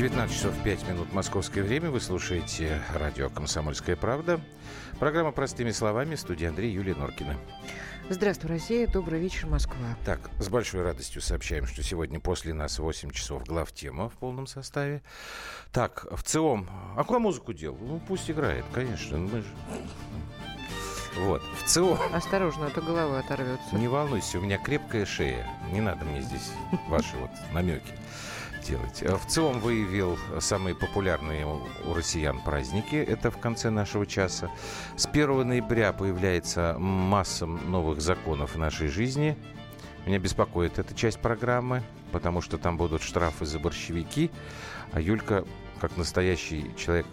19 часов 5 минут московское время. Вы слушаете радио «Комсомольская правда». Программа «Простыми словами» в студии Андрей Юлия Норкина. Здравствуй, Россия. Добрый вечер, Москва. Так, с большой радостью сообщаем, что сегодня после нас 8 часов глав тема в полном составе. Так, в целом, а куда музыку делал? Ну, пусть играет, конечно. Мы же... Вот, в целом... Осторожно, а то голова оторвется. Не волнуйся, у меня крепкая шея. Не надо мне здесь ваши вот намеки делать. В целом выявил самые популярные у россиян праздники. Это в конце нашего часа. С 1 ноября появляется масса новых законов в нашей жизни. Меня беспокоит эта часть программы, потому что там будут штрафы за борщевики. А Юлька, как настоящий человек,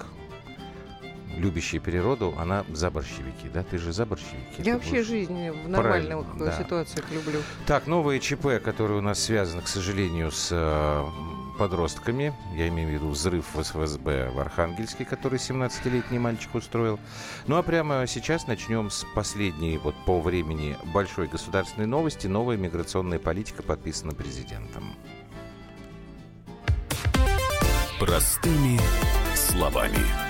любящий природу, она за борщевики, да? Ты же за борщевики. Я вообще будешь... жизнь в нормальных да. ситуациях люблю. Так, новые ЧП, которые у нас связаны, к сожалению, с э, подростками. Я имею в виду взрыв в СВСБ в Архангельске, который 17-летний мальчик устроил. Ну а прямо сейчас начнем с последней вот по времени большой государственной новости. Новая миграционная политика подписана президентом. Простыми словами.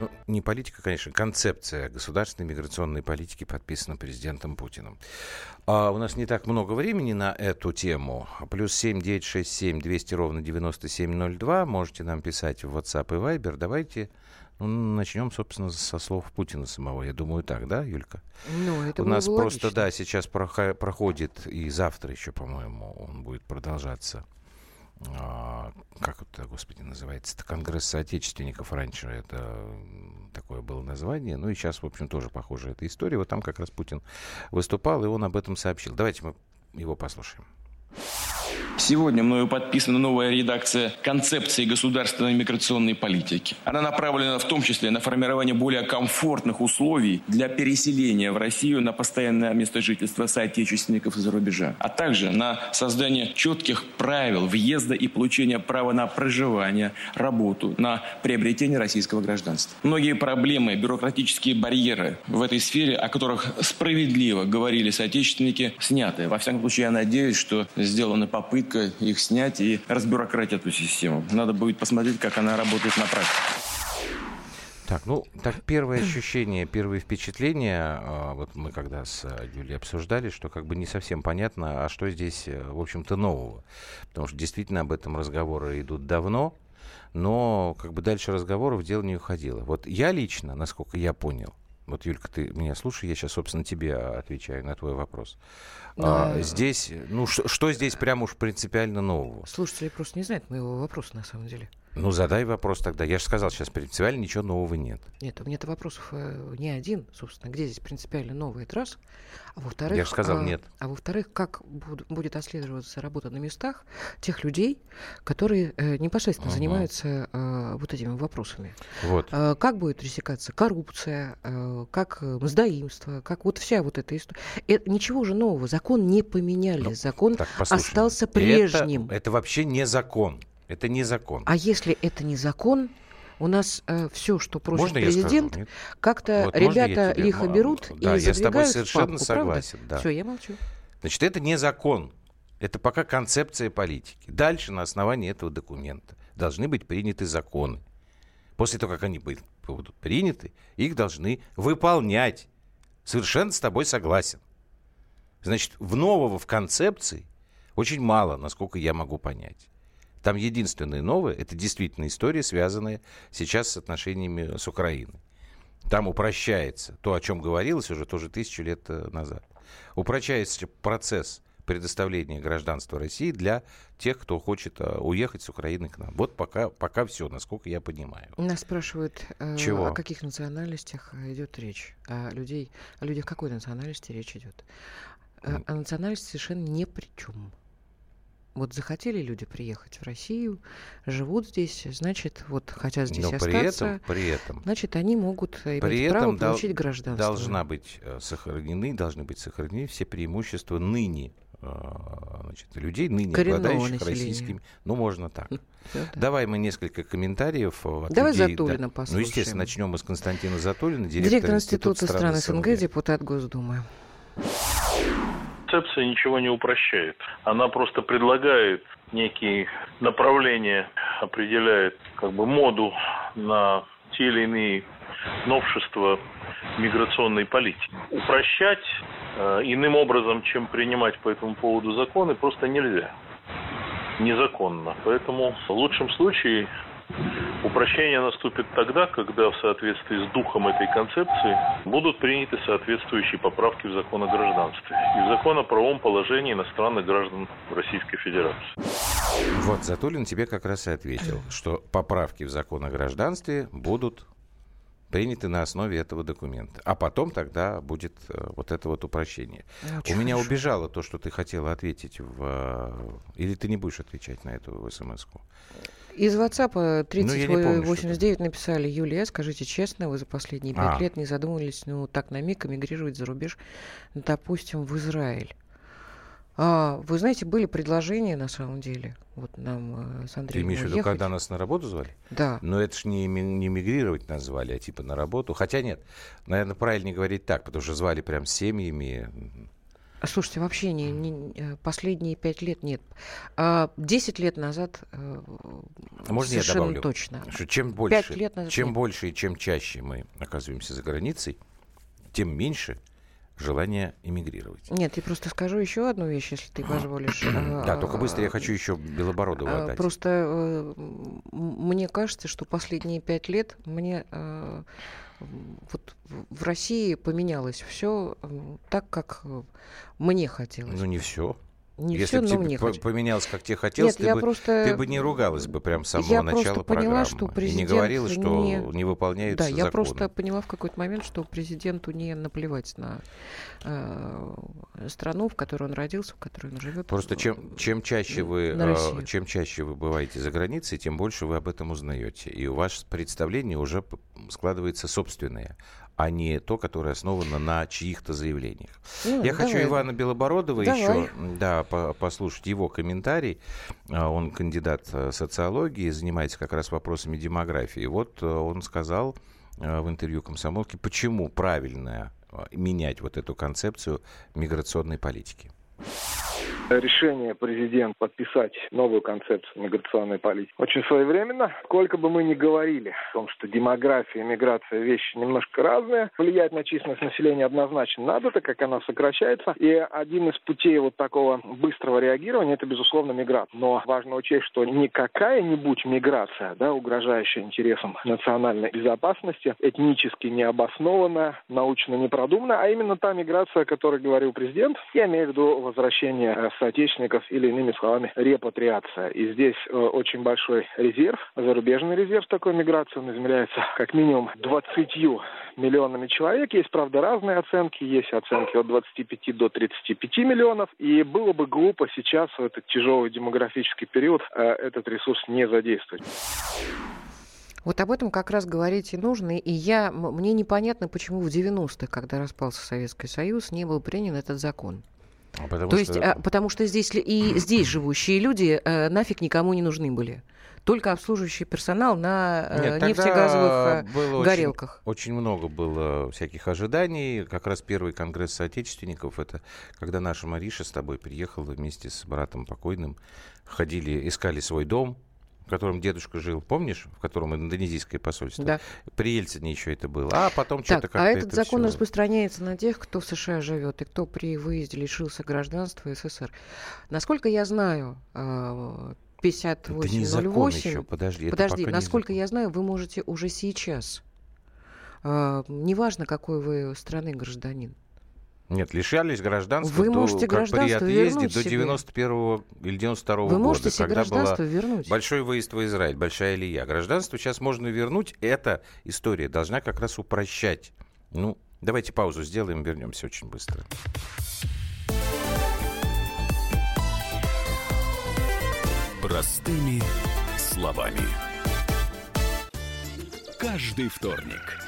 Ну, не политика, конечно, концепция государственной миграционной политики подписана президентом Путиным. А у нас не так много времени на эту тему. Плюс 7 967 200 ровно 9702. Можете нам писать в WhatsApp и Viber. Давайте ну, начнем, собственно, со слов Путина самого. Я думаю, так, да, Юлька? Ну, это У нас логично. просто, да, сейчас проходит, и завтра еще, по-моему, он будет продолжаться как это, господи, называется, это Конгресс соотечественников раньше, это такое было название, ну и сейчас, в общем, тоже похоже эта история, вот там как раз Путин выступал, и он об этом сообщил. Давайте мы его послушаем. Сегодня мною подписана новая редакция концепции государственной миграционной политики. Она направлена в том числе на формирование более комфортных условий для переселения в Россию на постоянное место жительства соотечественников из-за рубежа, а также на создание четких правил въезда и получения права на проживание, работу, на приобретение российского гражданства. Многие проблемы, бюрократические барьеры в этой сфере, о которых справедливо говорили соотечественники, сняты. Во всяком случае, я надеюсь, что сделаны попытки попытка их снять и разбюрократить эту систему. Надо будет посмотреть, как она работает на практике. Так, ну, так первое ощущение, первые впечатления, а, вот мы когда с Юлей обсуждали, что как бы не совсем понятно, а что здесь, э, в общем-то, нового. Потому что действительно об этом разговоры идут давно, но как бы дальше разговоров дело не уходило. Вот я лично, насколько я понял, вот, Юлька, ты меня слушай, я сейчас, собственно, тебе отвечаю на твой вопрос. Но... А, здесь, ну, что, что здесь прям уж принципиально нового? Слушатели просто не знают моего вопроса, на самом деле. Ну, задай вопрос тогда. Я же сказал, сейчас принципиально ничего нового нет. Нет, у меня-то вопросов э, не один, собственно. Где здесь принципиально новый? Это раз. А во-вторых... Я же сказал, а, нет. А во-вторых, как буд- будет отслеживаться работа на местах тех людей, которые э, непосредственно uh-huh. занимаются э, вот этими вопросами. Вот. Э, как будет пресекаться коррупция, э, как э, мздоимство, как вот вся вот эта история. Э, ничего же нового. Закон не поменяли. Ну, Закон так, остался прежним. Это, это вообще не закон. Это не закон. А если это не закон, у нас э, все, что просит можно президент, как-то вот ребята лихо берут да, и я с тобой совершенно папку, согласен. Да. Все, я молчу. Значит, это не закон. Это пока концепция политики. Дальше на основании этого документа должны быть приняты законы. После того, как они будут приняты, их должны выполнять. Совершенно с тобой согласен. Значит, в нового в концепции очень мало, насколько я могу понять. Там единственное новое, это действительно история, связанная сейчас с отношениями с Украиной. Там упрощается то, о чем говорилось уже тоже тысячу лет э, назад. Упрощается процесс предоставления гражданства России для тех, кто хочет э, уехать с Украины к нам. Вот пока, пока все, насколько я понимаю. Нас спрашивают, э, Чего? о каких национальностях идет речь. О, людей, о людях какой национальности речь идет. О национальности совершенно ни при чем. Вот захотели люди приехать в Россию, живут здесь, значит, вот хотят здесь Но при остаться. Этом, при этом, значит, они могут иметь при право этом получить гражданство. Должна быть э, сохранены, должны быть сохранены все преимущества ныне э, значит, людей, ныне Коренного обладающих населения. российскими. Ну, можно так. Ну, да. Давай мы несколько комментариев от Давай людей. Затулина да. послушаем. Ну, естественно, начнем мы с Константина Затулина, директор, Директор Института стран СНГ, СНГ, депутат Госдумы. Концепция ничего не упрощает. Она просто предлагает некие направления, определяет как бы моду на те или иные новшества миграционной политики. Упрощать э, иным образом, чем принимать по этому поводу законы, просто нельзя. Незаконно. Поэтому в лучшем случае Упрощение наступит тогда, когда в соответствии с духом этой концепции будут приняты соответствующие поправки в закон о гражданстве и в закон о правом положении иностранных граждан Российской Федерации. Вот Затулин тебе как раз и ответил, что поправки в закон о гражданстве будут приняты на основе этого документа. А потом тогда будет э, вот это вот упрощение. Очень У меня хорошо. убежало то, что ты хотела ответить в... Э, или ты не будешь отвечать на эту смс-ку? Из WhatsApp 3089 ну, написали, Юлия, скажите честно, вы за последние пять а. лет не задумывались, ну, так на миг эмигрировать за рубеж, допустим, в Израиль? А, вы знаете, были предложения на самом деле. Вот нам э, с Андреем Ты имеешь в виду, когда нас на работу звали? Да. Но это же не, не мигрировать нас звали, а типа на работу. Хотя нет, наверное, правильнее говорить так, потому что звали прям семьями. Слушайте, вообще не, не, э, последние пять лет нет. А десять лет назад э, Можно совершенно я добавлю, точно. Что чем больше, лет назад чем нет. больше и чем чаще мы оказываемся за границей, тем меньше желание эмигрировать. Нет, я просто скажу еще одну вещь, если ты позволишь. Да, только быстро я хочу еще Белобородова а, отдать. Просто э, мне кажется, что последние пять лет мне вот в России поменялось все так, как мне хотелось. Ну не все. Не Если бы мне по- поменялось, как тебе хотелось, Нет, ты, бы, просто... ты бы не ругалась бы прямо с самого я начала поняла, программы. Что и не говорила, что не, не выполняются Да, законы. я просто поняла в какой-то момент, что президенту не наплевать на э, страну, в которой он родился, в которой он живет. Просто чем, чем, чаще вы, э, чем чаще вы бываете за границей, тем больше вы об этом узнаете. И у вас представление уже складывается собственное а не то, которое основано на чьих-то заявлениях. Ну, Я давай. хочу Ивана Белобородова давай. еще да, по послушать его комментарий. А, он кандидат э, социологии, занимается как раз вопросами демографии. Вот э, он сказал э, в интервью комсомолки, почему правильно менять вот эту концепцию миграционной политики решение президент подписать новую концепцию миграционной политики очень своевременно. Сколько бы мы ни говорили о том, что демография и миграция вещи немножко разные, влиять на численность населения однозначно надо, так как она сокращается. И один из путей вот такого быстрого реагирования это, безусловно, миграция. Но важно учесть, что не какая-нибудь миграция, да, угрожающая интересам национальной безопасности, этнически необоснованная, научно непродуманная, а именно та миграция, о которой говорил президент. Я имею в виду возвращение соотечественников или, иными словами, репатриация. И здесь э, очень большой резерв, зарубежный резерв такой миграции, он измеряется как минимум 20 миллионами человек. Есть, правда, разные оценки. Есть оценки от 25 до 35 миллионов. И было бы глупо сейчас, в этот тяжелый демографический период, э, этот ресурс не задействовать. Вот об этом как раз говорить и нужно. И я, мне непонятно, почему в 90-х, когда распался Советский Союз, не был принят этот закон. А потому То что... есть, а, потому что здесь и здесь живущие люди э, нафиг никому не нужны были только обслуживающий персонал на э, Нет, нефтегазовых э, было горелках. Очень, очень много было всяких ожиданий. Как раз первый конгресс соотечественников, это когда наша Мариша с тобой приехала вместе с братом покойным, ходили, искали свой дом, в котором дедушка жил, помнишь, в котором индонезийское посольство? Да. При Ельцине еще это было. А потом что-то как-то А этот это закон все... распространяется на тех, кто в США живет и кто при выезде лишился гражданства СССР. Насколько я знаю, 5808... еще, подожди. Подожди, насколько я знаю, вы можете уже сейчас, а, неважно, какой вы страны гражданин, нет, лишались гражданства Вы до, можете как при отъезде до 91 или 92 -го Вы года, можете себе когда гражданство вернуть. большой выезд в Израиль, большая лия. Гражданство сейчас можно вернуть. Эта история должна как раз упрощать. Ну, давайте паузу сделаем, вернемся очень быстро. Простыми словами. Каждый вторник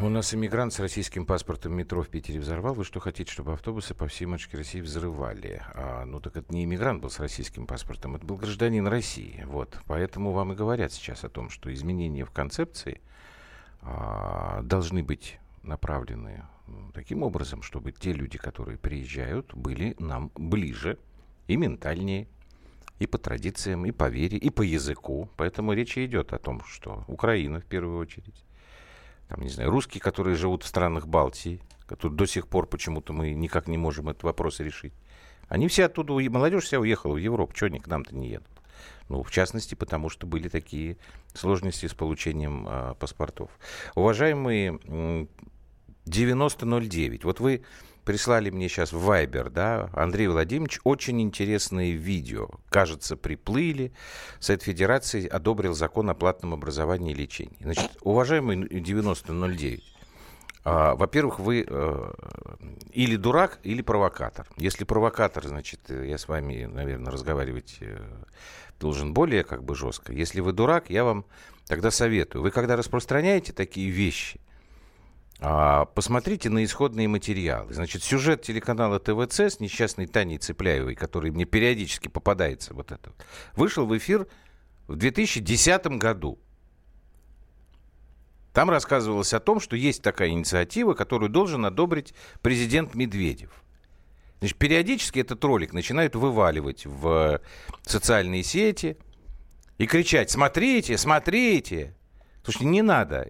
У нас иммигрант с российским паспортом метро в Питере взорвал. Вы что хотите, чтобы автобусы по всей матушке России взрывали? А, ну так это не иммигрант был с российским паспортом, это был гражданин России. Вот. Поэтому вам и говорят сейчас о том, что изменения в концепции а, должны быть направлены таким образом, чтобы те люди, которые приезжают, были нам ближе и ментальнее, и по традициям, и по вере, и по языку. Поэтому речь идет о том, что Украина в первую очередь, там, не знаю, русские, которые живут в странах Балтии, которые до сих пор почему-то мы никак не можем этот вопрос решить. Они все оттуда, молодежь вся уехала в Европу, что они к нам-то не едут? Ну, в частности, потому что были такие сложности с получением э, паспортов. Уважаемые 9009, вот вы прислали мне сейчас в Viber, да, Андрей Владимирович, очень интересные видео. Кажется, приплыли. Совет Федерации одобрил закон о платном образовании и лечении. Значит, уважаемый 9009, а, во-первых, вы э, или дурак, или провокатор. Если провокатор, значит, я с вами, наверное, разговаривать э, должен более как бы жестко. Если вы дурак, я вам тогда советую. Вы когда распространяете такие вещи, посмотрите на исходные материалы. Значит, сюжет телеканала ТВЦ с несчастной Таней Цепляевой, который мне периодически попадается, вот это, вышел в эфир в 2010 году. Там рассказывалось о том, что есть такая инициатива, которую должен одобрить президент Медведев. Значит, периодически этот ролик начинают вываливать в социальные сети и кричать «Смотрите, смотрите!» Слушайте, не надо.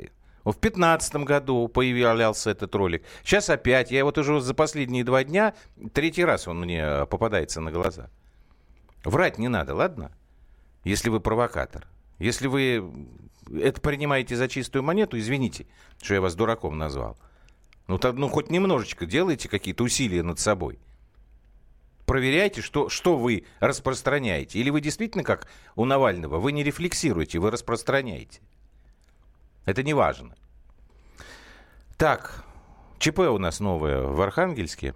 В 2015 году появлялся этот ролик. Сейчас опять. Я вот уже за последние два дня, третий раз он мне попадается на глаза. Врать не надо, ладно? Если вы провокатор. Если вы это принимаете за чистую монету, извините, что я вас дураком назвал. Ну, то, ну хоть немножечко делайте какие-то усилия над собой. Проверяйте, что, что вы распространяете. Или вы действительно, как у Навального, вы не рефлексируете, вы распространяете. Это не важно. Так, ЧП у нас новое в Архангельске.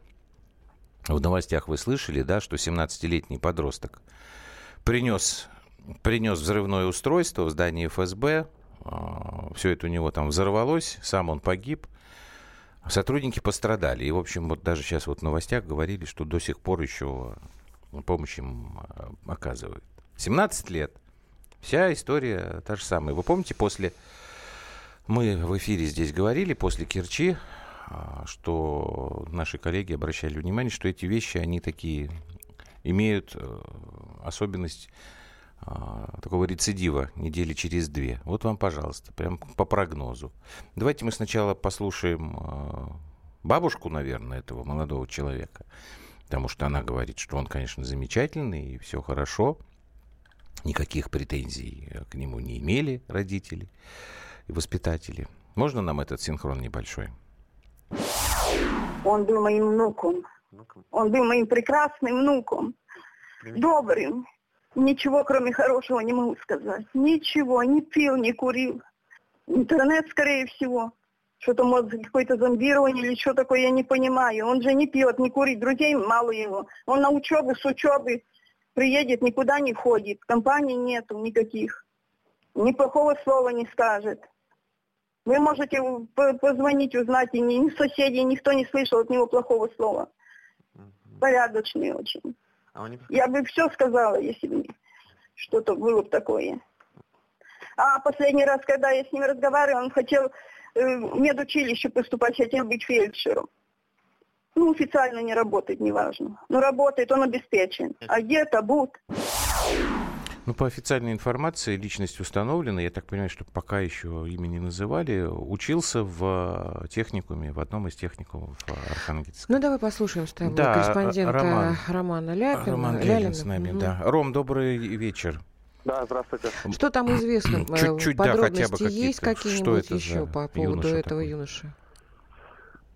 В новостях вы слышали, да, что 17-летний подросток принес, принес взрывное устройство в здании ФСБ. А, Все это у него там взорвалось, сам он погиб. Сотрудники пострадали. И, в общем, вот даже сейчас вот в новостях говорили, что до сих пор еще помощь им а, оказывают. 17 лет. Вся история та же самая. Вы помните, после мы в эфире здесь говорили после Керчи, а, что наши коллеги обращали внимание, что эти вещи, они такие, имеют э, особенность а, такого рецидива недели через две. Вот вам, пожалуйста, прям по прогнозу. Давайте мы сначала послушаем а, бабушку, наверное, этого молодого человека, потому что она говорит, что он, конечно, замечательный и все хорошо, никаких претензий к нему не имели родители воспитатели. Можно нам этот синхрон небольшой? Он был моим внуком. Он был моим прекрасным внуком. Добрым. Ничего, кроме хорошего, не могу сказать. Ничего. Не пил, не курил. Интернет, скорее всего. Что-то, может, какое-то зомбирование или что такое, я не понимаю. Он же не пьет, не курит. Друзей мало его. Он на учебу, с учебы приедет, никуда не ходит. Компаний нету никаких. Ни плохого слова не скажет. Вы можете позвонить, узнать, и ни, соседи, никто не слышал от него плохого слова. Порядочный очень. А не... Я бы все сказала, если бы что-то было бы такое. А последний раз, когда я с ним разговаривала, он хотел э, в медучилище поступать, хотел быть фельдшером. Ну, официально не работает, неважно. Но работает, он обеспечен. А где-то будут. Ну, по официальной информации, личность установлена, я так понимаю, что пока еще имя не называли, учился в техникуме, в одном из техникумов Архангельска. Ну, давай послушаем с тобой Да, корреспондента Роман. Романа Ляпина. Роман Лялина. Лялин с нами, Мгм. да. Ром, добрый вечер. Да, здравствуйте. Что там известно? Э, Чуть-чуть, да, Подробности хотя бы есть какие-то. Что какие-нибудь еще по поводу этого такой? юноши?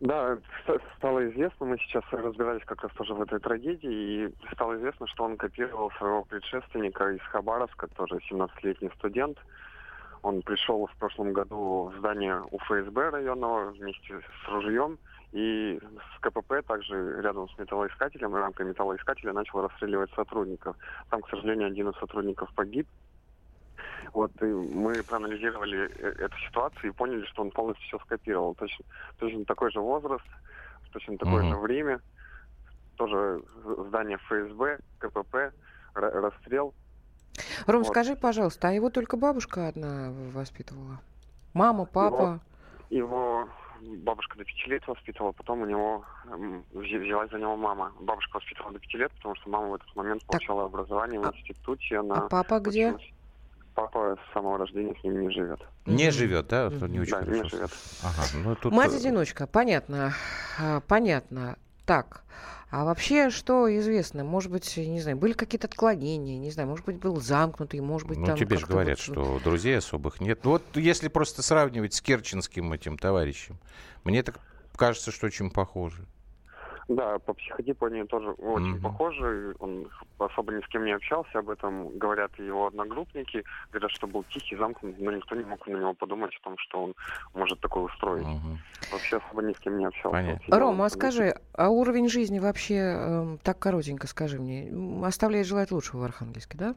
Да, ст- стало известно, мы сейчас разбирались как раз тоже в этой трагедии, и стало известно, что он копировал своего предшественника из Хабаровска, тоже 17-летний студент. Он пришел в прошлом году в здание УФСБ районного вместе с ружьем, и с КПП также рядом с металлоискателем, рамкой металлоискателя начал расстреливать сотрудников. Там, к сожалению, один из сотрудников погиб. Вот и мы проанализировали э- эту ситуацию и поняли, что он полностью все скопировал. Точно, точно такой же возраст, точно такое Мгм. же время, тоже здание ФСБ, КПП, ра- расстрел. Ром, Вот. скажи, пожалуйста, а его только бабушка одна воспитывала? Мама, папа? Его бабушка до пяти лет воспитывала, потом у него взялась за него мама. Бабушка воспитывала до пяти лет, потому что мама в этот момент получала образование в а- институте. А Она папа где? училась. Папа с самого рождения с ним не живет. Не живет, да? Не очень Да, не хорошо. живет. Ага, ну тут... э, Мать-одиночка, понятно. А, Понятно. Так, а вообще что известно? Может быть, не знаю, были какие-то отклонения, не знаю, может быть, был замкнутый, может быть, Ну, там тебе же говорят, вот- что друзей особых нет. Ну, вот если просто сравнивать с керченским этим товарищем, мне так кажется, что очень похоже. Да, по психотипу они тоже очень Мгм. похожи. Он особо ни с кем не общался, об этом говорят его одногруппники. Говорят, что был тихий, замкнутый, но никто не мог на него подумать о том, что он может такое устроить. Мгм. Вообще особо ни с кем не общался. Понятно. Рома, а скажи, а уровень жизни вообще, эм, так коротенько скажи мне, оставляет желать лучшего в Архангельске, да?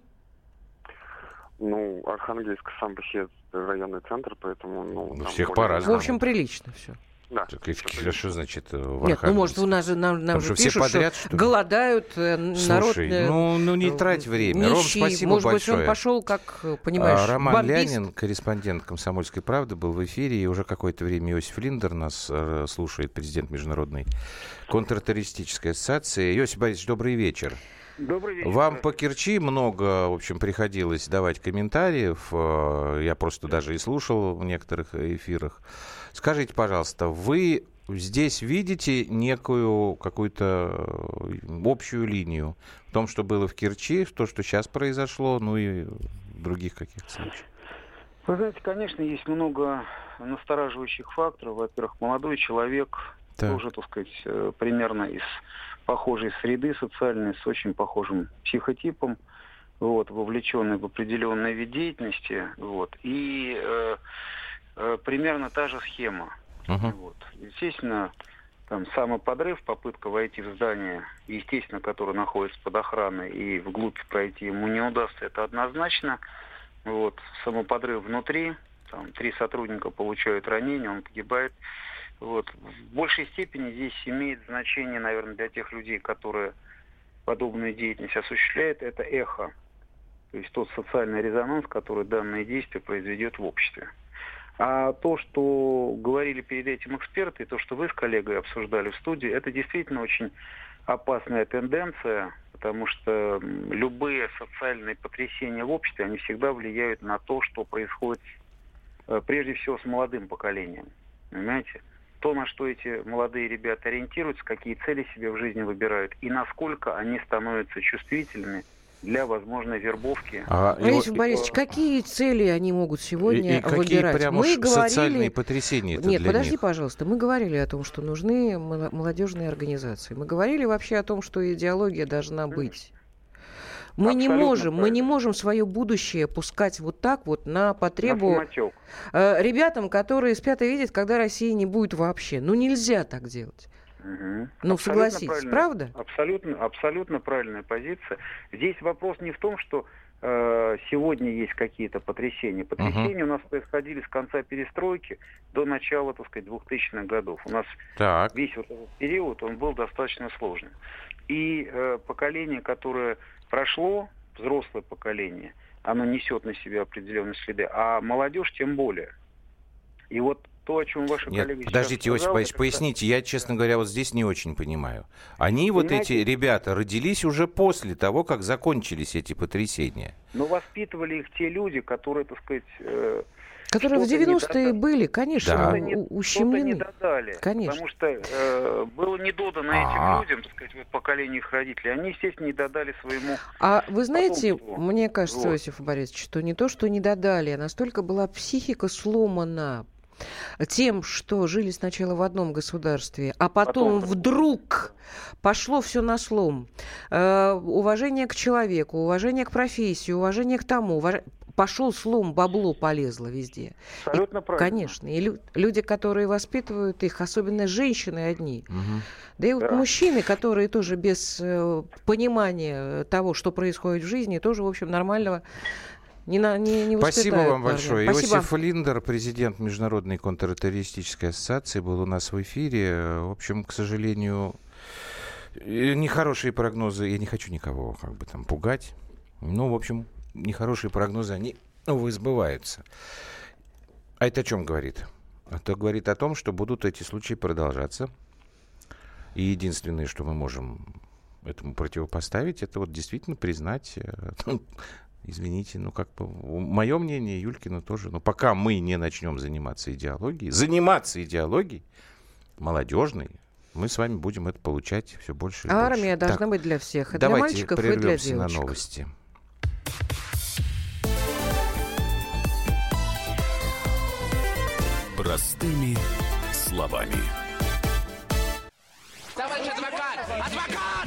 Ну, Архангельск сам по себе районный центр, поэтому... Ну, всех более- по-разному. В общем, прилично все. Да. Так, в- что значит э, в Нет, ну может, у нас же нам, нам же что, все пишут, подряд, что что голодают, э, народ... Слушай, э, ну, ну не трать время. Ром, нищий. спасибо Может большое. быть, он пошел, как, понимаешь, А, Роман бомбист. Лянин, корреспондент «Комсомольской правды», был в эфире, и уже какое-то время Иосиф Линдер нас слушает, президент Международной контртеррористической ассоциации. Иосиф Борисович, добрый вечер. Добрый вечер. Вам по Керчи много, в общем, приходилось давать комментариев. Я просто даже и слушал в некоторых эфирах. Скажите, пожалуйста, вы здесь видите некую какую-то э, общую линию в том, что было в Керчи, в то, что сейчас произошло, ну и в других каких-то случаях? Вы знаете, конечно, есть много настораживающих факторов. Во-первых, молодой человек, Так. тоже, так сказать, э, примерно из похожей среды социальной, с очень похожим психотипом, вот, вовлеченный в определенный вид деятельности, вот, и э, э, примерно та же схема. Мгм. Вот. Естественно, там самоподрыв, попытка войти в здание, естественно, которое находится под охраной, и вглубь пройти ему не удастся, это однозначно. Вот. Самоподрыв внутри, там три сотрудника получают ранения, он погибает. Вот. В большей степени здесь имеет значение, наверное, для тех людей, которые подобную деятельность осуществляют, это эхо. То есть тот социальный резонанс, который данное действие произведет в обществе. А то, что говорили перед этим эксперты, то, что вы с коллегой обсуждали в студии, это действительно очень опасная тенденция, потому что любые социальные потрясения в обществе, они всегда влияют на то, что происходит э, прежде всего с молодым поколением. Понимаете? То, на что эти молодые ребята ориентируются, какие цели себе в жизни выбирают, и насколько они становятся чувствительными для возможной вербовки. А, и Иосиф вот- Борисович, какие цели они могут сегодня и, и какие выбирать? прям Мы говорили... социальные потрясения Нет, для подожди, них? пожалуйста. Мы говорили о том, что нужны молодежные организации. Мы говорили вообще о том, что идеология должна быть. Мы не можем, мы не можем свое будущее пускать вот так вот на потребу На самотек. э, ребятам, которые спят и видят, когда России не будет вообще. Ну нельзя так делать. Мгм. Ну, Абсолютно согласитесь, правда? Абсолютно, абсолютно правильная позиция. Здесь вопрос не в том, что э, сегодня есть какие-то потрясения. Потрясения у нас происходили с конца перестройки до начала, так сказать, 2000-х годов. У нас Так. весь вот этот период, он был достаточно сложным. И э, поколение, которое прошло, взрослое поколение, оно несет на себе определенные следы, а молодежь тем более. И вот то, о чем ваши Нет, коллеги подождите, Осип Борисович, поясните, я, честно говоря, вот здесь не очень понимаю. Они, вот эти Понимаете? ребята, родились уже после того, как закончились эти потрясения. Но воспитывали их те люди, которые, так сказать, э, Которые в что-то не 90-е додали. были, конечно, Да. Что-то не- ущемлены. додали. Конечно. Потому что э, было не додано А. этим людям, так сказать, вот поколению их родителей. Они, естественно, не додали своему А вы знаете, потомству. мне кажется, Вот. Иосиф Борисович, что не то, что не додали, а настолько была психика сломана тем, что жили сначала в одном государстве, а потом, Потом вдруг пошло все на слом. Э, уважение к человеку, уважение к профессии, уважение к тому. уваж- Пошел слом, бабло полезло везде. абсолютно правильно. Конечно. И лю- люди, которые воспитывают их, особенно женщины одни, Мгм. да и вот Да. мужчины, которые тоже без э, понимания того, что происходит в жизни, тоже, в общем, нормального не, на, не, не Спасибо вам парня. большое. Спасибо. Иосиф Линдер, президент Международной контртеррористической ассоциации, был у нас в эфире. В общем, к сожалению, э, нехорошие прогнозы. Я не хочу никого как бы там пугать. Ну, в общем, нехорошие прогнозы, они, увы, сбываются. А это о чем говорит? Это говорит о том, что будут эти случаи продолжаться. И единственное, что мы можем этому противопоставить, это вот действительно признать, э, ну, извините, ну как бы мое мнение, Юлькина тоже, но пока мы не начнем заниматься идеологией, заниматься идеологией молодежной, мы с вами будем это получать все больше и А больше. армия должна Так, быть для всех. И для мальчиков, и для прервемся на девочек. новости. Простыми словами.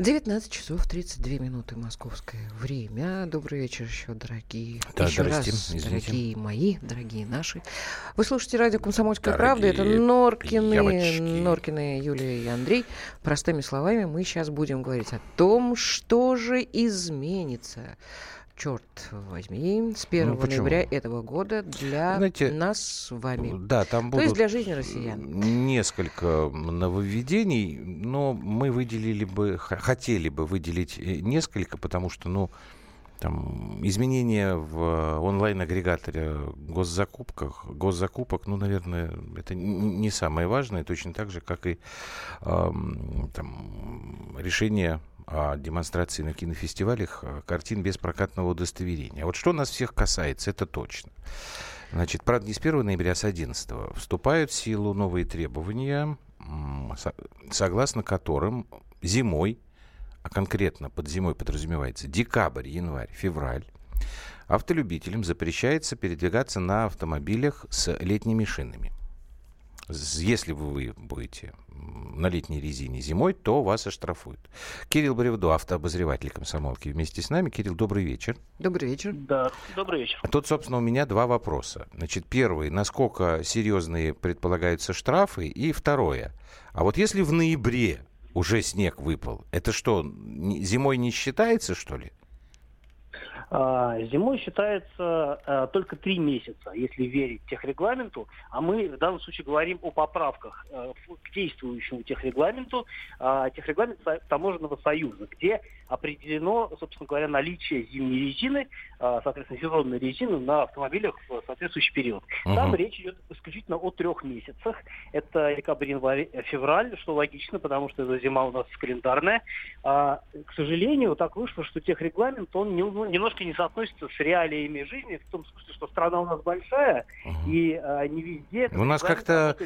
19 часов 32 минуты московское время. Добрый вечер еще, дорогие. Да, еще здрасте, раз, извините. дорогие мои, дорогие наши. Вы слушаете радио «Комсомольская правда». Это Дорогие Норкины, девочки. Норкины, Юлия и Андрей. Простыми словами, мы сейчас будем говорить о том, что же изменится. Черт возьми, с 1 Ну, почему? ноября этого года для Знаете, нас с вами. Да, там То будут есть для жизни россиян. несколько нововведений, но мы выделили бы, хотели бы выделить э, несколько, потому что, ну, там, изменения в онлайн-агрегаторе госзакупках, госзакупок, ну, наверное, это не самое важное, точно так же, как и ам, там, решение демонстрации на кинофестивалях э, картин без прокатного удостоверения. Вот что нас всех касается, это точно. Значит, правда, не с 1 ноября, а с 11 вступают в силу новые требования, согласно которым зимой, а конкретно под зимой подразумевается декабрь, январь, февраль, автолюбителям запрещается передвигаться на автомобилях с летними шинами. Если вы будете на летней резине зимой, то вас оштрафуют. Кирилл Бревдо, автообозреватель комсомолки, вместе с нами. Кирилл, добрый вечер. Добрый вечер. Да, добрый вечер. А Тут, собственно, у меня два вопроса. Значит, первый, насколько серьезные предполагаются штрафы? И второе, а вот если в ноябре уже снег выпал, это что, зимой не считается, что ли? А, Зимой считается а, только три месяца, если верить техрегламенту, а мы в данном случае говорим о поправках а, к действующему техрегламенту, техрегламент Таможенного союза, где определено, собственно говоря, наличие зимней резины, а, соответственно, сезонной резины на автомобилях в соответствующий период. Там Мгм. речь идет исключительно о трех месяцах. Это декабрь, январь, э, февраль, что логично, потому что эта зима у нас календарная. А, к сожалению, так вышло, что техрегламент, он не- немножко не соотносится с реалиями жизни, в том смысле, что страна у нас большая, и а, не везде... У нас как-то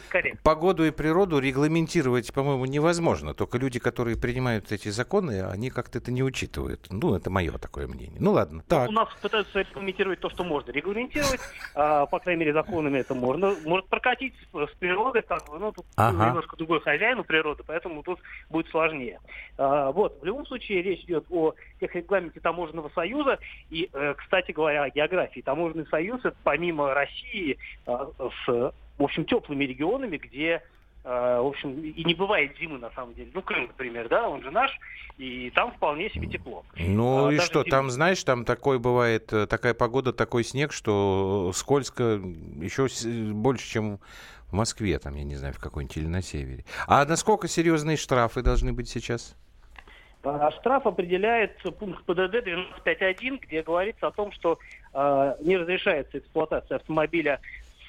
погоду и природу регламентировать, по-моему, невозможно. Только люди, которые принимают эти законы, они как-то это не учитывают. Ну, это мое такое мнение. Ну, ладно. Так. У нас пытаются регламентировать то, что можно регламентировать, а, по крайней мере, законами это можно. Может прокатить с, природой, как бы, ну, тут Ага. немножко другой хозяин у природы, поэтому тут будет сложнее. А, вот, в любом случае речь идет о техрегламенте Таможенного союза, и, э, кстати говоря, о географии. Таможенный союз, это помимо России, а, с в общем, теплыми регионами, где в общем, и не бывает зимы на самом деле. Ну, Крым, например, да, он же наш, и там вполне себе тепло. Ну А и что, зим- там, знаешь, там такой бывает, э, такая погода, такой снег, что скользко еще с- больше, чем в Москве, там, я не знаю, в какой-нибудь или на севере. А насколько серьезные штрафы должны быть сейчас? А Штраф определяет пункт ПДД 12.5.1, где говорится о том, что э, не разрешается эксплуатация автомобиля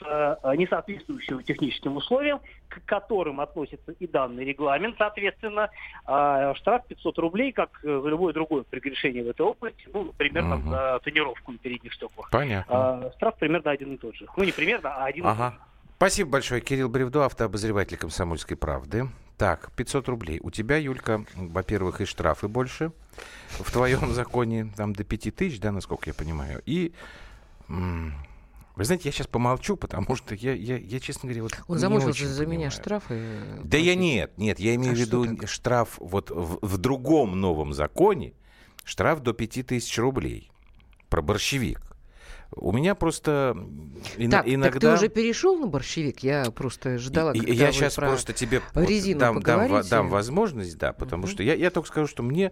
э, несоответствующим техническим условиям, к которым относится и данный регламент, соответственно, а штраф 500 рублей, как э, за любое другое прегрешение в этой области, ну, примерно Мгм. за тонировку на передних стеклах. Понятно. А штраф примерно один и тот же. Ну, не примерно, а один и тот же. Ага. Спасибо большое, Кирилл Бревдо, автообозреватель «Комсомольской правды». Так, 500 рублей. У тебя, Юлька, во-первых, и штрафы больше. В твоем законе там до 5000, да, насколько я понимаю. И, вы знаете, я сейчас помолчу, потому что я, я, я честно говоря, вот Он замучился за меня понимаю. штрафы. э, Да я нет, нет, я имею А в виду штраф вот в, в другом новом законе, штраф до 5000 рублей. Про борщевик. У меня просто ин- Так, иногда... так ты уже перешел на борщевик? Я просто ждала, когда я сейчас про просто тебе вот резину дам, дам, поговорите. дам возможность, да, потому что я, я только скажу, что мне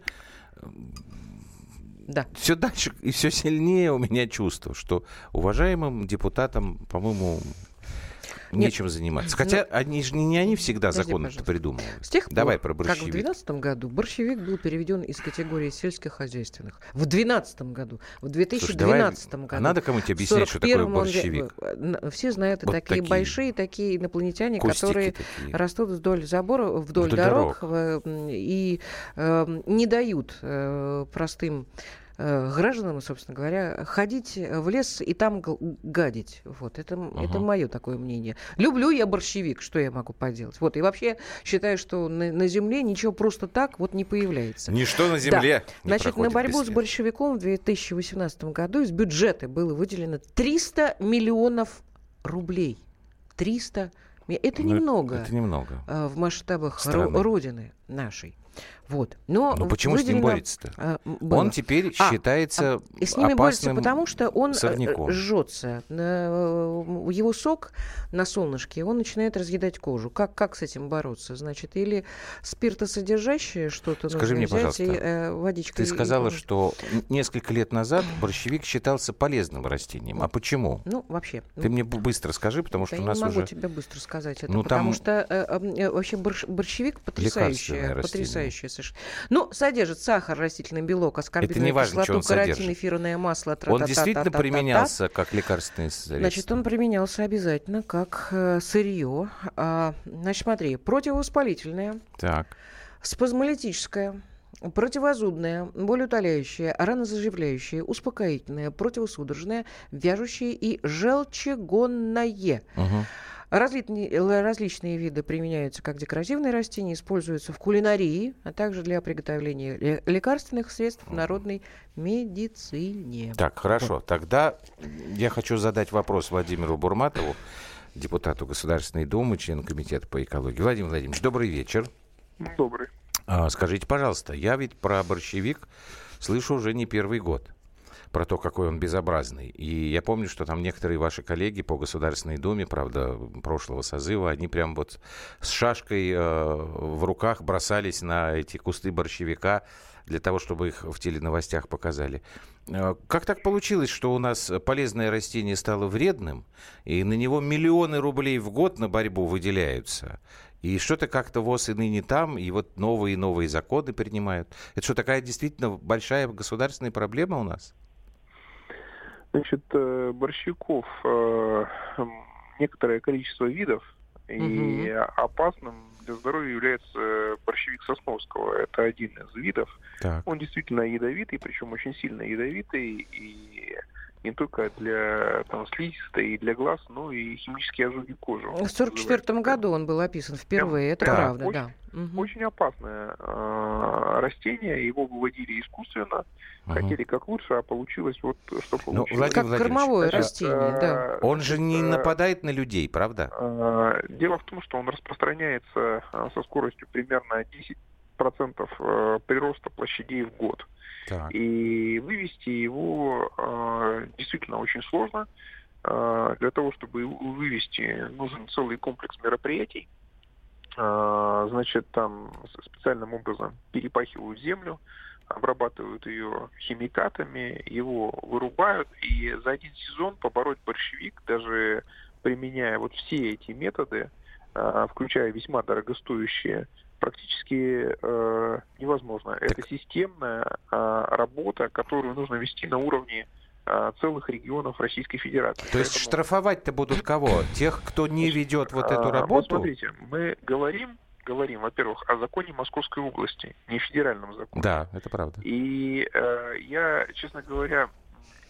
Да. все дальше и все сильнее у меня чувство, что уважаемым депутатам, по-моему, Нет, нечем заниматься. Хотя они же не, они всегда законы придумывают. С тех пор, Давай про как в борщевик. 2012 году борщевик был переведен из категории сельскохозяйственных. В 2012 году, в 2012 давай, а году. надо кому-нибудь объяснять, что такое 41-м он- борщевик? на- Все знают, Вот такие, такие. большие, такие инопланетяне, Кустики которые такие. растут вдоль забора, вдоль, Вдоль дорог, дорог. э, и э, не дают э, простым гражданам, собственно говоря, ходить в лес и там гадить. Вот, это, м- это Ага. мое такое мнение. Люблю я борщевик, что я могу поделать? Вот, и вообще считаю, что на, на земле ничего просто так вот не появляется. Ничто на Да. земле не Значит, на борьбу с борщевиком в 2018 году из бюджета было выделено 300 миллионов рублей. 300 ми- Это Ну, немного Это немного. а, в масштабах Страны. Родины нашей. Вот. Но Но почему с ним выделено, борется-то? м, было. Он теперь А, считается И с ними борется, опасным потому что он э, сорняком. жжется. На- Его сок на солнышке, он начинает разъедать кожу. Как, как с этим бороться? Значит, или спиртосодержащее что-то Скажи мне, взять пожалуйста, и э, водичкой... Ты и сказала, помыть. что несколько лет назад борщевик считался полезным растением. А почему? Ну, вообще. Ты ну, мне быстро скажи, потому что у я нас не могу уже... тебе быстро сказать это, Ну, потому там что э, э, э, вообще борщ- борщевик потрясающее, потрясающее совершенно. Ну, содержит сахар, растительный белок, аскорбиновую не важно, кислоту, каротин, эфирное масло, Он действительно применялся как лекарственное средство. Значит, он применялся обязательно как э, сырье. А, значит, смотри, противовоспалительное, Так. спазмолитическое, противозудное, болеутоляющее, ранозаживляющее, успокоительное, противосудорожное, вяжущее и желчегонное. Мгм. Различные, виды применяются как декоративные растения, используются в кулинарии, а также для приготовления ле- лекарственных средств в народной медицине. Так, хорошо. Тогда я хочу задать вопрос Владимиру Бурматову, депутату Государственной Думы, члену Комитета по экологии. Владимир Владимирович, добрый вечер. Добрый. А, скажите, пожалуйста, я ведь про борщевик слышу уже не первый год. Про то, какой он безобразный. И я помню, что там некоторые ваши коллеги по Государственной Думе, правда, прошлого созыва, они прям вот с шашкой э, в руках бросались на эти кусты борщевика для того, чтобы их в теленовостях показали. Э, Как так получилось, что у нас полезное растение стало вредным, и на него миллионы рублей в год на борьбу выделяются? И что-то как-то ВОЗ и ныне там, и вот новые и новые законы принимают. Это что, такая действительно большая государственная проблема у нас? Значит, э, борщевиков э, некоторое количество видов, и опасным для здоровья является борщевик Сосновского. Это один из видов. Так. Он действительно ядовитый, причем очень сильно ядовитый, и не только для там, слизистой и для глаз, но и химические ожоги кожи. В 1944 году он был описан впервые, это прям правда, очень- да. Очень опасное э, растение, его выводили искусственно, Мгм. хотели как лучше, а получилось вот что Ну, получилось. Владимир Как кормовое Значит, растение, да. э, Он же не нападает на людей, правда? э, Дело в том, что он распространяется со скоростью примерно 10% э, прироста площадей в год. Так. И вывести его э, действительно очень сложно. э, для того, чтобы вывести, нужен целый комплекс мероприятий. Э, значит, там специальным образом перепахивают землю, обрабатывают ее химикатами, его вырубают, и за один сезон побороть борщевик, даже применяя вот все эти методы, включая весьма дорогостоящие, практически э, невозможно. Так. Это системная э, работа, которую нужно вести на уровне э, целых регионов Российской Федерации. То есть Поэтому... штрафовать-то будут кого? Тех, кто не ведет вот эту работу? Вот смотрите, мы говорим говорим, во-первых, о законе Московской области, не федеральном законе. Да, это правда. И э, я, честно говоря,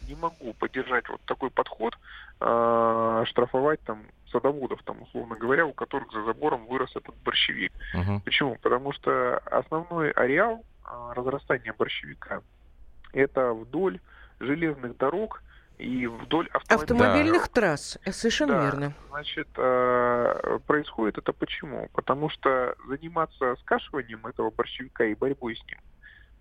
не могу поддержать вот такой подход, э, штрафовать там садоводов, там, условно говоря, которых за забором вырос этот борщевик. Uh-huh. Почему? Потому что основной ареал э, разрастания борщевика это вдоль железных дорог и вдоль автомобильных да. трасс. Э, совершенно да. верно. Значит, э, происходит это почему? Потому что заниматься скашиванием этого борщевика и борьбой с ним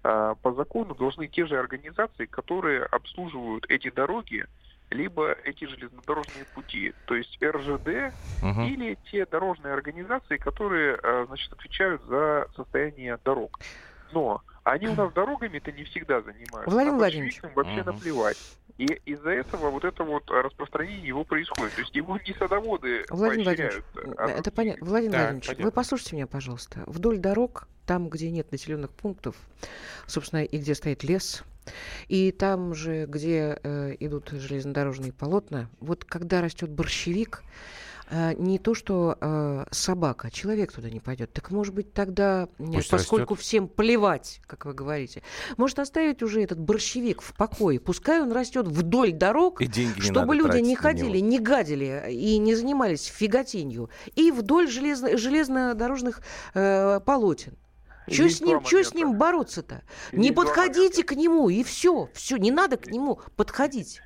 э, по закону должны те же организации, которые обслуживают эти дороги, либо эти железнодорожные пути, то есть РЖД угу. или те дорожные организации, которые, значит, отвечают за состояние дорог. Но они у нас дорогами-то не всегда занимаются. Владимир а Владимирович. вообще угу. наплевать. И из-за этого вот это вот распространение его происходит. То есть его не садоводы Владимир Владимирович, а это понятно. Владимир так, Владимирович, понятно. вы послушайте меня, пожалуйста. Вдоль дорог, там, где нет населенных пунктов, собственно, и где стоит лес, и там же, где э, идут железнодорожные полотна, вот когда растет борщевик, э, не то, что э, собака, человек туда не пойдет. Так может быть тогда, Пусть поскольку растет. всем плевать, как вы говорите, может оставить уже этот борщевик в покое. Пускай он растет вдоль дорог, чтобы люди не ходили, не гадили и не занимались фиготенью. И вдоль железно, железнодорожных э, полотен. Что с ним, что с ним бороться-то? Не подходите к нему, и все. Все, не надо к нему подходить.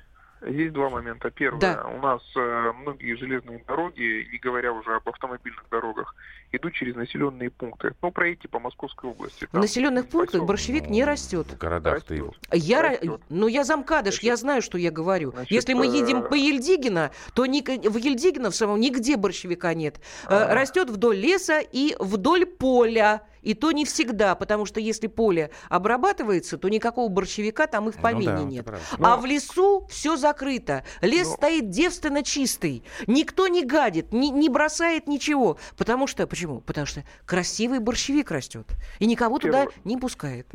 Есть два момента. Первое, да. у нас э, многие железные дороги, не говоря уже об автомобильных дорогах, идут через населенные пункты. Ну, проедьте по Московской области. Там, в населенных пунктах борщевик ну, не растет. В городах-то растет. Я, растет. ну, я замкадыш, Значит, я знаю, что я говорю. Значит, Если мы едем э... по Ельдигина, то ни, в Ельдигина в самом нигде борщевика нет. А... Растет вдоль леса и вдоль поля. И то не всегда, потому что если поле обрабатывается, то никакого борщевика там и в ну помине ну, да, нет. А в лесу все закрыто. Лес Но... стоит девственно чистый. Никто не гадит, не, не бросает ничего. Потому что, почему? Потому что красивый борщевик растет. И никого Первое. туда не пускает.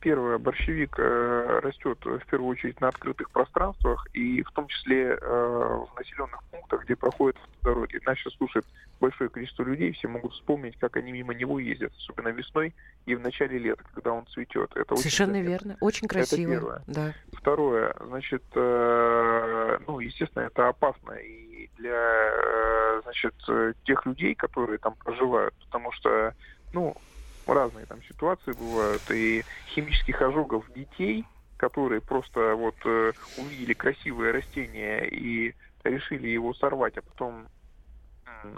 Первое, борщевик э, растет в первую очередь на открытых пространствах и в том числе э, в населенных пунктах, где проходят дороги. Нас сейчас слушает большое количество людей, все могут вспомнить, как они мимо него ездят, особенно весной и в начале лета, когда он цветет. Это Совершенно очень верно, очень красиво. Это первое. Да. Второе, значит, э, ну, естественно, это опасно и для, значит, тех людей, которые там проживают, потому что, ну, разные там ситуации бывают, и химических ожогов детей, которые просто вот э, увидели красивое растение и решили его сорвать, а потом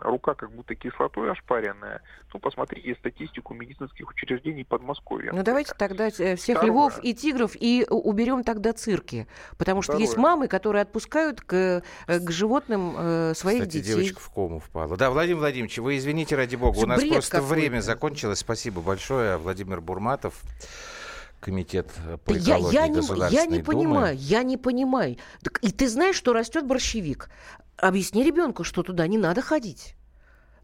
рука как будто кислотой ошпаренная. Ну, посмотрите статистику медицинских учреждений Подмосковья. Ну, давайте тогда э, всех Второе. львов и тигров и уберем тогда цирки. Потому что Второе. есть мамы, которые отпускают к, э, к животным э, своих Кстати, детей. девочка в кому впала. Да, Владимир Владимирович, вы извините, ради бога, у нас просто время закончилось. Спасибо большое. Владимир Бурматов комитет по экологии я, я не, я не Думы. понимаю, я не понимаю. И ты знаешь, что растет борщевик. Объясни ребенку, что туда не надо ходить.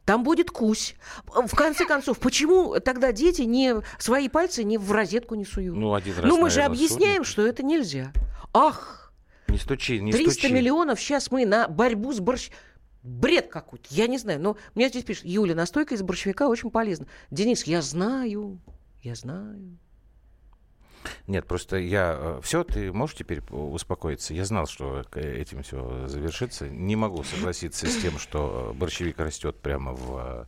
Там будет кусь. В конце концов, почему тогда дети не свои пальцы не в розетку не суют? Ну, один раз, ну мы же объясняем, судят. что это нельзя. Ах! Не стучи, не 300 стучи. миллионов сейчас мы на борьбу с борщ... Бред какой-то, я не знаю. Но мне здесь пишут, Юля, настойка из борщевика очень полезна. Денис, я знаю, я знаю. Нет, просто я... Э, все, ты можешь теперь успокоиться? Я знал, что этим все завершится. Не могу согласиться с тем, что борщевик растет прямо в...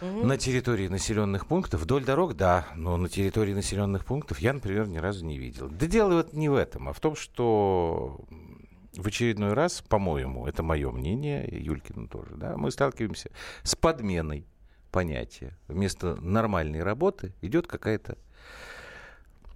На территории населенных пунктов, вдоль дорог, да, но на территории населенных пунктов я, например, ни разу не видел. Да дело вот не в этом, а в том, что в очередной раз, по-моему, это мое мнение, Юлькина тоже, да, мы сталкиваемся с подменой понятия. Вместо нормальной работы идет какая-то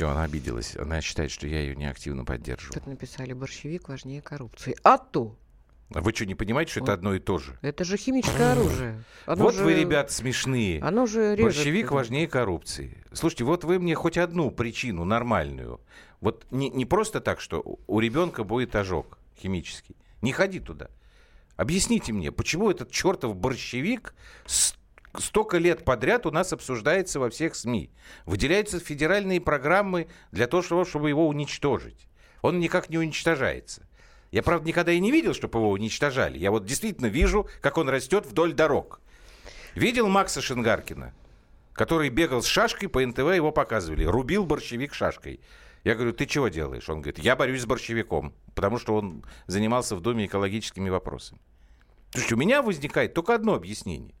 Все, она обиделась. Она считает, что я ее неактивно поддерживаю. Тут написали, борщевик важнее коррупции. А то! А вы что, не понимаете, что это одно и то же? Это же химическое оружие. Оно вот же... вы, ребята, смешные. Оно же режет. Борщевик важнее коррупции. Слушайте, вот вы мне хоть одну причину нормальную. Вот не, не просто так, что у ребенка будет ожог химический. Не ходи туда. Объясните мне, почему этот чертов борщевик столько лет подряд у нас обсуждается во всех СМИ? Выделяются федеральные программы для того, чтобы его уничтожить. Он никак не уничтожается. Я, правда, никогда и не видел, чтобы его уничтожали. Я вот действительно вижу, как он растет вдоль дорог. Видел Макса Шингаркина, который бегал с шашкой, по НТВ его показывали. Рубил борщевик шашкой. Я говорю, ты чего делаешь? Он говорит, я борюсь с борщевиком, потому что он занимался в доме экологическими вопросами. То есть у меня возникает только одно объяснение,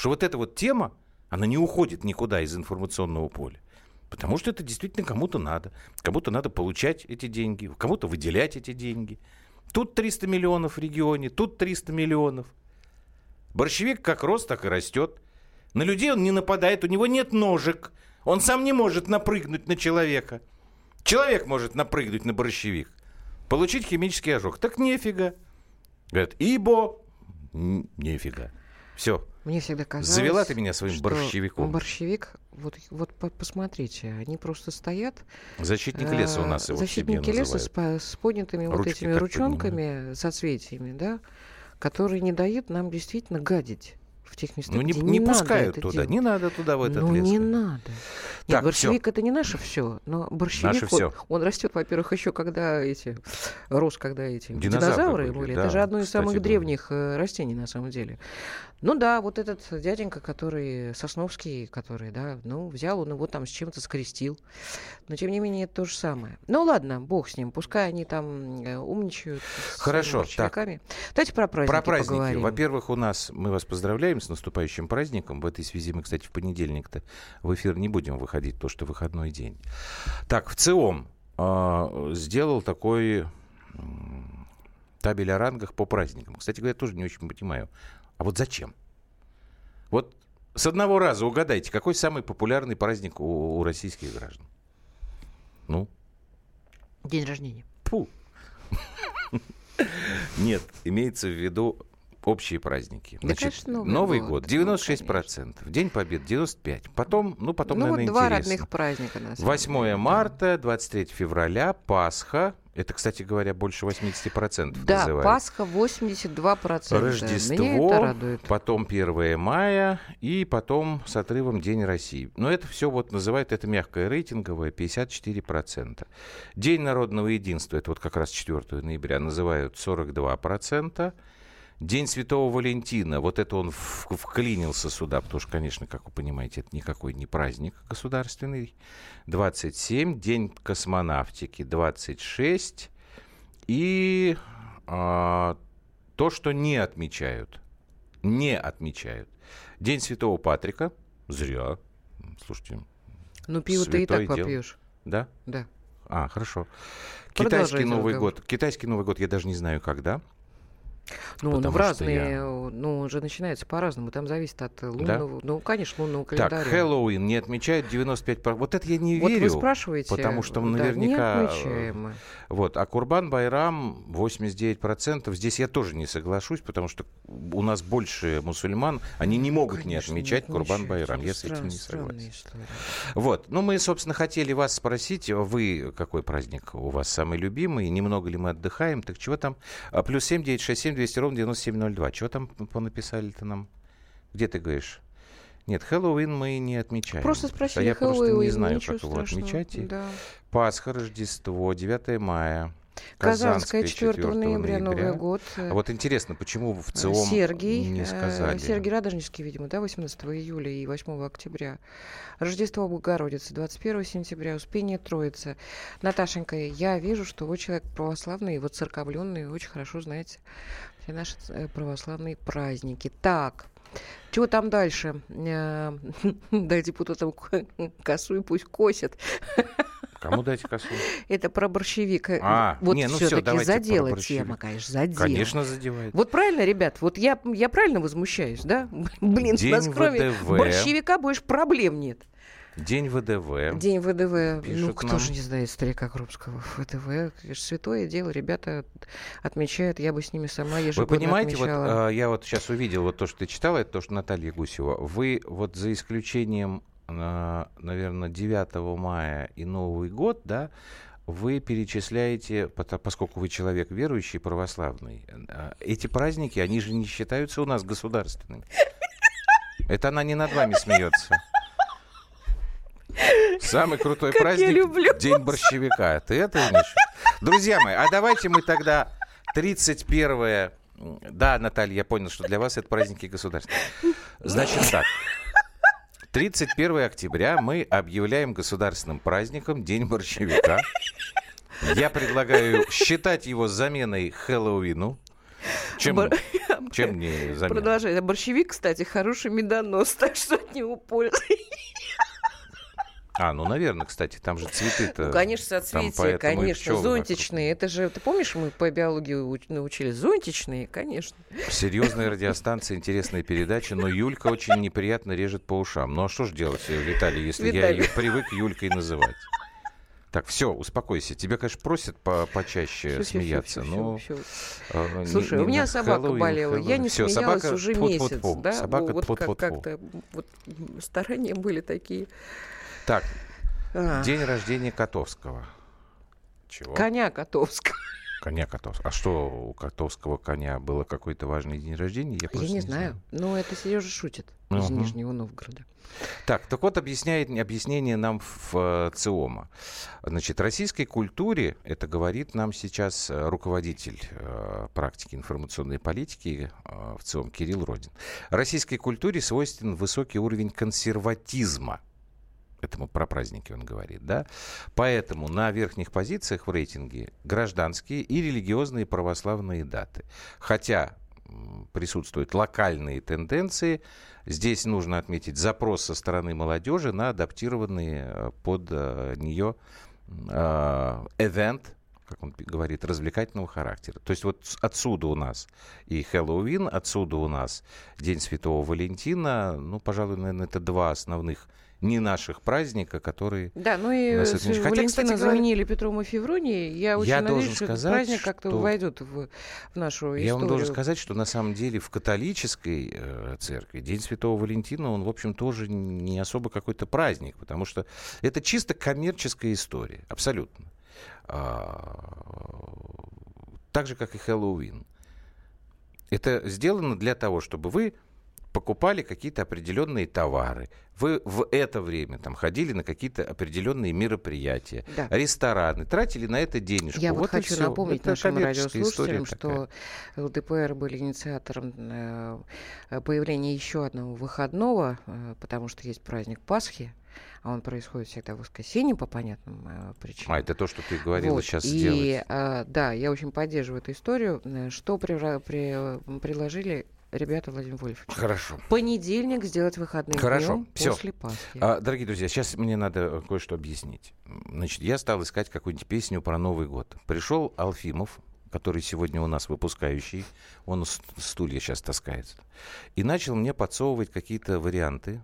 что вот эта вот тема, она не уходит никуда из информационного поля. Потому что это действительно кому-то надо. Кому-то надо получать эти деньги, кому-то выделять эти деньги. Тут 300 миллионов в регионе, тут 300 миллионов. Борщевик как рос, так и растет. На людей он не нападает, у него нет ножек. Он сам не может напрыгнуть на человека. Человек может напрыгнуть на борщевик. Получить химический ожог. Так нефига. Говорят, ибо нефига. Все. Мне всегда казалось, Завела ты меня своим борщевиком. Борщевик, вот, вот по посмотрите, они просто стоят. Защитник леса у нас его Защитники леса с, с поднятыми Ручки вот этими ручонками, поднимают. соцветиями, да, которые не дают нам действительно гадить в тех местах, Ну не, где не, надо пускают туда, делать. не надо туда в этот ну, лес. не надо. Нет, Так, борщевик это не наше все, но борщевик Наше он, всё. он растет, во-первых, еще когда эти рос, когда эти Динозавры динозавры, были, были. да, это же одно из кстати самых говоря. древних э, растений на самом деле. Ну да, вот этот дяденька, который Сосновский, который, да, ну взял он его там с чем-то скрестил, но тем не менее это то же самое. Ну ладно, бог с ним, пускай они там э, умничают. с Хорошо, борщевиками. Давайте про праздники Про праздники. Во-первых, у нас мы вас поздравляем с наступающим праздником. В этой связи мы, кстати, в понедельник-то в эфир не будем выходить, то что выходной день. Так, в ЦИОМ э, сделал такой табель о рангах по праздникам. Кстати говоря, тоже не очень понимаю. А вот зачем? Вот с одного раза угадайте, какой самый популярный праздник у, у российских граждан? Ну, День рождения. Фу. Нет, имеется в виду общие праздники. Да, конечно, Новый Новый год, год, ну, 96%. День Побед 95%. Потом, ну, потом, ну, наверное, вот два интересно. родных праздника, на самом 8 деле, марта, 23 февраля, Пасха. Это, кстати говоря, больше 80% Да, называют. Пасха 82%. Меня Рождество, это радует. потом 1 мая и потом с отрывом День России. Но это все вот называют, это мягкое рейтинговое, 54%. День народного единства, это вот как раз 4 ноября, называют 42%. День Святого Валентина, вот это он вклинился сюда, потому что, конечно, как вы понимаете, это никакой не праздник государственный. 27, День космонавтики 26 и а, то, что не отмечают, не отмечают. День Святого Патрика, зря, слушайте. Ну, пиво ты и так дело. попьешь. Да? Да. А, хорошо. Китайский Новый год. Китайский Новый год я даже не знаю, когда. Ну, он Потому в разные, я- э, ну, он же начинается по-разному. Там зависит от э, лунного, ну, конечно, лунного Так, календаря. Хэллоуин не отмечают 95%. Вот это я не Вот верю. вы спрашиваете, Потому что да, наверняка... не отмечаем мы. Вот. А Курбан Байрам 89%. Здесь я тоже не соглашусь, потому что у нас больше мусульман. Они не могут не Конечно, отмечать не Курбан. Байрам. Я с этим не согласен. история. Вот. Ну, мы, собственно, хотели вас спросить, вы какой праздник у вас самый любимый? Немного ли мы отдыхаем? Так чего там? А, Плюс семь девять шесть семь 200 ровно 9702. Чего там понаписали-то нам? Где ты говоришь? Нет, Хэллоуин мы не отмечаем. Просто спросили а я просто Хэллоуин, не знаю, как его страшного. отмечать. Да. Пасха, Рождество, 9 мая. Казанская, 4 4 ноября, Новый год. А вот интересно, почему в Э, ЦИОМ Сергий, не э, сказали? Сергий Радонежский, видимо, да, 18 июля и 8 октября. Рождество Богородицы, 21 сентября, Успение Троицы. Наташенька, я вижу, что вы человек православный, вот церковленный, очень хорошо знаете все наши э, православные праздники. Так, чего там дальше? Дайте депутатам ко- косу и пусть косят. Кому дайте косу? Это про борщевик. Э, А, вот не, ну все-таки давайте про задела тема, конечно, задела. Конечно, задевает. Вот правильно, ребят, вот я, я правильно возмущаюсь, да? Блин, День у нас кроме ВДВ. борщевика больше проблем нет. День ВДВ. День ВДВ, ну кто нам. же не знает старика Крупского? ВДВ, святое дело, ребята отмечают, я бы с ними сама Вы ежегодно понимаете, вот отмечала. э, я вот сейчас увидел вот то, что ты читала, это то, что Наталья Гусева. Вы вот за исключением, наверное, 9 мая и Новый год, да, вы перечисляете, поскольку вы человек верующий, православный, э, эти праздники, они же не считаются у нас государственными. Это она не над вами смеется. Самый крутой Как праздник День борщевика. Ты это имеешь? Друзья мои, а давайте мы тогда 31 Да, Наталья, я понял, что для вас это праздники государства. Значит так. 31 октября мы объявляем государственным праздником День борщевика. Я предлагаю считать его заменой Хэллоуину. Чем, Бор- чем не замена? Продолжай. Борщевик, кстати, хороший медонос, так что от него польза. А, ну, наверное, кстати, там же цветы-то. Ну, конечно, соцветия, конечно, зонтичные. Это же, ты помнишь, мы по биологии уч- научились зонтичные, конечно. Серьезная радиостанция, интересная передача, но Юлька очень неприятно режет по ушам. Ну а что ж делать, э, Виталий, если я Виталий. ее привык Юлькой называть? Так, все, успокойся. Тебя, конечно, просят по почаще всё, смеяться, всё, но... всё, всё. э, не- Слушай, не у меня собака Хэллоуин, болела. Я Хэллоуин. не Всё, смеялась собака уже тьфу-тьфу-тьфу. месяц. Да? Собака вот как- тьфу-тьфу-тьфу. как-то вот старания были такие. Так, А. день рождения Котовского. Чего? Коня Котовского. Коня Котовского. А что, у Котовского коня было какой-то важный день рождения? Я, Я просто не знаю. Но это Сережа шутит из Мгм. Нижнего Новгорода. Так, так вот объясняет объяснение нам в э, ЦИОМа. Значит, российской культуре, это говорит нам сейчас э, руководитель э, практики информационной политики э, в ЦИОМ Кирилл Родин. Российской культуре свойственен высокий уровень консерватизма. Это мы про праздники он говорит, да? Поэтому на верхних позициях в рейтинге гражданские и религиозные православные даты. Хотя присутствуют локальные тенденции, здесь нужно отметить запрос со стороны молодежи на адаптированные э, под э, нее э, event, как он говорит, развлекательного характера. То есть вот отсюда у нас и Хэллоуин, отсюда у нас День Святого Валентина, ну, пожалуй, наверное, это два основных не наших праздника, которые... Да, ну и нас отмечают. Хотя, Валентина кстати заменили Петром и Февронией. Я очень Я надеюсь, что сказать, праздник как-то что- войдет в, в нашу историю. Я вам должен сказать, что на самом деле в католической э, церкви День Святого Валентина, он, в общем, тоже не особо какой-то праздник, потому что это чисто коммерческая история, абсолютно. А, так же, как и Хэллоуин. Это сделано для того, чтобы вы покупали какие-то определенные товары. Вы в это время там ходили на какие-то определенные мероприятия, Да. рестораны, тратили на это денежку. Я вот, Вот хочу всё. напомнить Это нашим радиослушателям, что ЛДПР были инициатором э, появления еще одного выходного, э, потому что есть праздник Пасхи, а он происходит всегда в воскресенье по понятным э, причинам. А, это то, что ты говорила Вот, сейчас и, сделать. э, да, я очень поддерживаю эту историю. Э, Что привра- при- приложили ребята Владимир Вольфович? Хорошо. Понедельник сделать выходным Хорошо, все. после Пасхи. А, дорогие друзья, сейчас мне надо кое-что объяснить. Значит, я стал искать какую-нибудь песню про Новый год. Пришел Алфимов, который сегодня у нас выпускающий, он стулья сейчас таскается, и начал мне подсовывать какие-то варианты,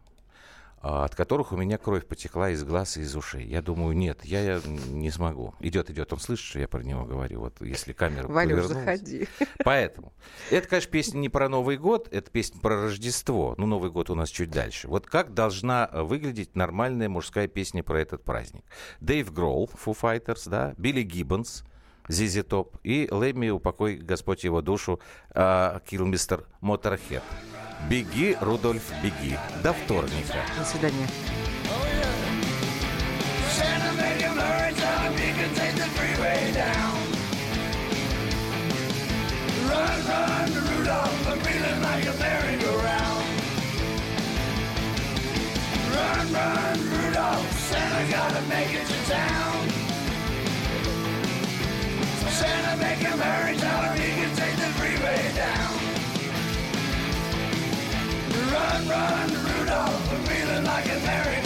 от которых у меня кровь потекла из глаз и из ушей. Я думаю, нет, я, я не смогу. Идет, идет, он слышит, что я про него говорю. Вот если камера Валюш, заходи. Поэтому. Это, конечно, песня не про Новый год, это песня про Рождество. Ну, Новый год у нас чуть дальше. Вот как должна выглядеть нормальная мужская песня про этот праздник? Дэйв Гролл, Foo Fighters, да, Билли Гиббонс, Зизи Топ, и Лэмми, упокой Господь его душу, а, Килмистер Моторхед. Беги, Рудольф, беги. До вторника. До свидания. Run, run, Rudolph, I'm feeling like a merry-go-round. Santa make him hurry, tell him he can take the freeway down. Run, run, Rudolph, I'm feeling like a merry-go-round.